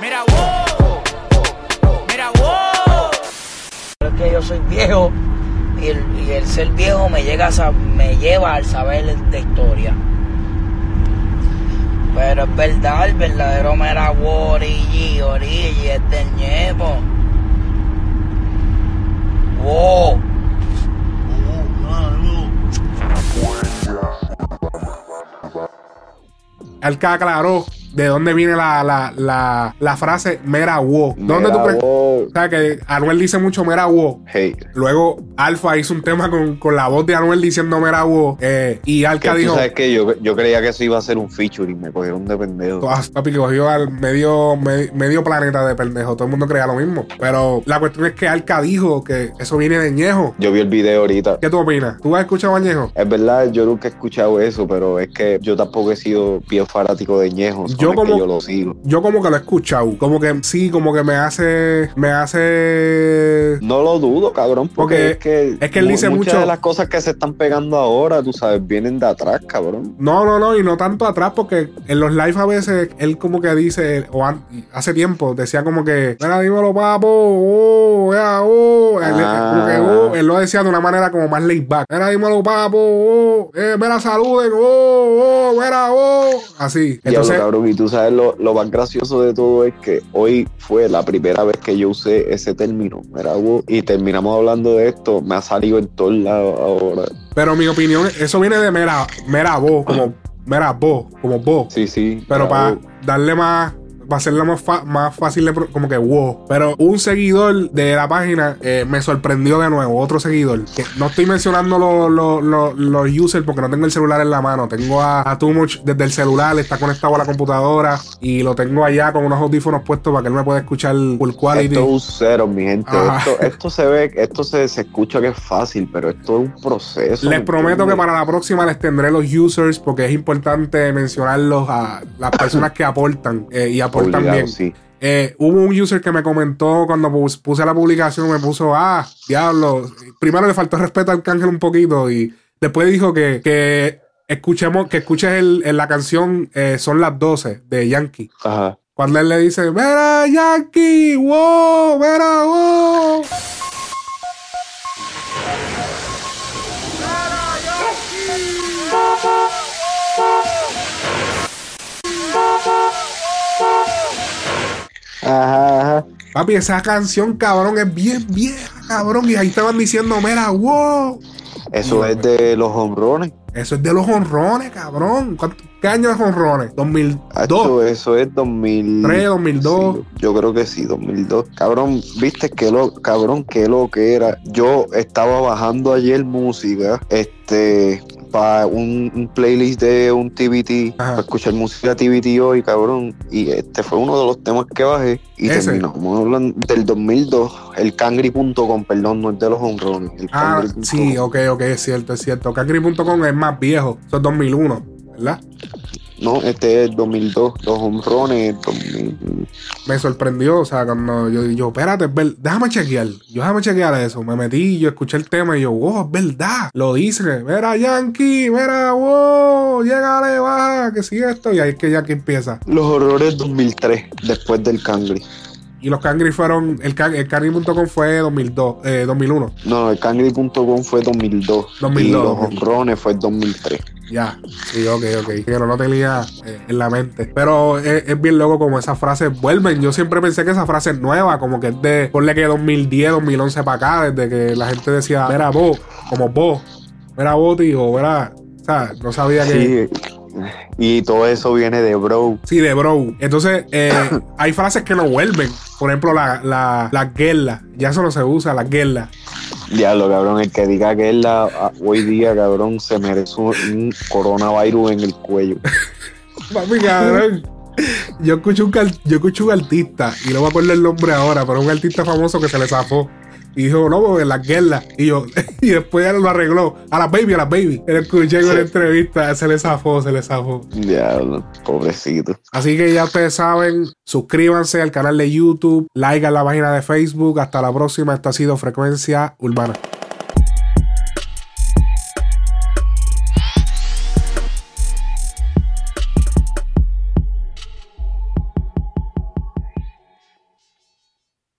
Mira, wow. Mira, wow. Es que yo soy viejo y el, y el ser viejo me, llega a sa- me lleva al saber de historia. Pero es verdad, el verdadero Mera wow, Origi, Origi es del Ñepo. Wow. Alca aclaró de dónde viene la, la, la, la frase mera wo. ¿Dónde Mera tú crees? wo. O sea, que Anuel dice mucho mera wo. Hey, Luego Alfa hizo un tema con, con la voz de Anuel diciendo mera wo. eh, y Alca dijo, sabes que yo, yo creía que eso iba a ser un featuring, me cogieron de pendejo. Papi, que cogió al medio, me- medio planeta de pendejo. Todo el mundo creía lo mismo. Pero la cuestión es que Alca dijo que eso viene de Ñejo. Yo vi el video ahorita. ¿Qué tú opinas? ¿Tú has escuchado a Ñejo? Es verdad, yo nunca he escuchado eso, pero es que yo tampoco he sido bien fanático de Ñejo. Yo como- que yo lo sigo. Yo como que lo he escuchado. Como que sí, como que me hace. Me hace. No lo dudo, cabrón, porque, Porque es que, es que él dice muchas mucho- de las cosas que se están pegando ahora, tú sabes, vienen de atrás, cabrón. No, no, no, y no tanto atrás, porque en los live a veces él como que dice, o hace tiempo, decía como que, mira, dímelo, papo, oh, vea, oh. Él, Ah. como que, oh, él lo decía de una manera como más laid back. Mira, dímelo, papo, oh, eh, mira, saluden, oh, oh, mira, oh. Así. Diablo, Entonces, cabrón, y tú sabes lo, lo más gracioso de todo es que hoy fue la primera vez que yo usé ese término, wo, y terminamos hablando de esto, me ha salido en todos lados ahora. pero mi opinión, eso viene de mera, mera voz, como mera voz, como voz. Sí, sí. Pero para darle más, para hacerle más, fa- más fácil, de como que wow. Pero un seguidor de la página eh, me sorprendió de nuevo, otro seguidor. Que no estoy mencionando los los- los users porque no tengo el celular en la mano. Tengo a, a Too Much desde el celular, está conectado a la computadora y lo tengo allá con unos audífonos puestos para que él me pueda escuchar full quality. Esto es un cero, mi gente. Esto, esto se ve, esto se, se escucha que es fácil, pero esto es un proceso. Les ¿me prometo que para la próxima les tendré los users porque es importante mencionarlos a las personas que aportan eh, y aportan Obligado, sí. Eh, hubo un user que me comentó cuando pus- puse la publicación, me puso, ah, diablo. Primero le faltó respeto al cángel un poquito y después dijo que, que escuchemos, que escuches el- en la canción eh, Son las 12 de Yankee. Ajá. Cuando él le dice, mira Yankee, wow, mira, wow. Papi, esa canción, cabrón, es bien vieja, cabrón. Y ahí estaban diciendo, mira, wow. Eso es de los honrones. Eso es de los honrones, cabrón. ¿Cuánto- ¿Qué año es honrones? 2002. Eso, eso es 2000. 3, 2002. Sí, yo creo que sí, 2002. Cabrón, viste que lo, cabrón, que lo que era. Yo estaba bajando ayer música, este, para un, un playlist de un TBT, Ajá. para escuchar música TBT hoy, cabrón. Y este fue uno de los temas que bajé. Y Ese. terminamos hablando del 2002, el cangri.com, perdón, no es de los honrones. Ah, sí, ok, ok, es cierto, es cierto. Cangri.com es más viejo. Eso es 2001, ¿verdad? No, este es 2002, los honrones, 2000. Me sorprendió, o sea, cuando yo, yo espérate, es déjame chequear. Yo déjame chequear eso. Me metí, yo escuché el tema y yo, wow, es verdad. Lo dice, mira Yankee, mira, wow, llegale, baja, que sí esto. Y ahí es que Yankee empieza. Los horrores 2003, después del cangri. Y los Cangri fueron, el, can- el Cangri.com fue 2002, eh, 2001. No, el cangri.com fue 2002. 2002, Y los honrones fue 2003. Ya, sí, ok, ok. Que no lo tenía eh, en la mente. Pero es, es bien loco como esas frases vuelven. Yo siempre pensé que esa frase es nueva, como que es de, ponle que 2010, 2011 para acá, desde que la gente decía, mira vos, como vos, mira vos, tío. O sea, no sabía que. Sí. Y todo eso viene de bro. Sí, de bro. Entonces, eh, hay frases que no vuelven. Por ejemplo, la, la, la guerra. Ya eso no se usa, la guerra. Diablo, cabrón. El que diga que es la a- hoy día, cabrón, se merece un, coronavirus en el cuello. Papi, cabrón. Yo escucho, un, yo escucho un artista, y no me acuerdo el nombre ahora, pero un artista famoso que se le zafó. Y dijo, no, porque las guerras. Y yo, y después ya lo arregló. A las baby, a las baby. Él escuché en Sí. entrevista, se le zafó, se le zafó. Diablo, pobrecito. Así que ya ustedes saben, suscríbanse al canal de YouTube, like a la página de Facebook. Hasta la próxima. Esto ha sido Frecuencia Urbana.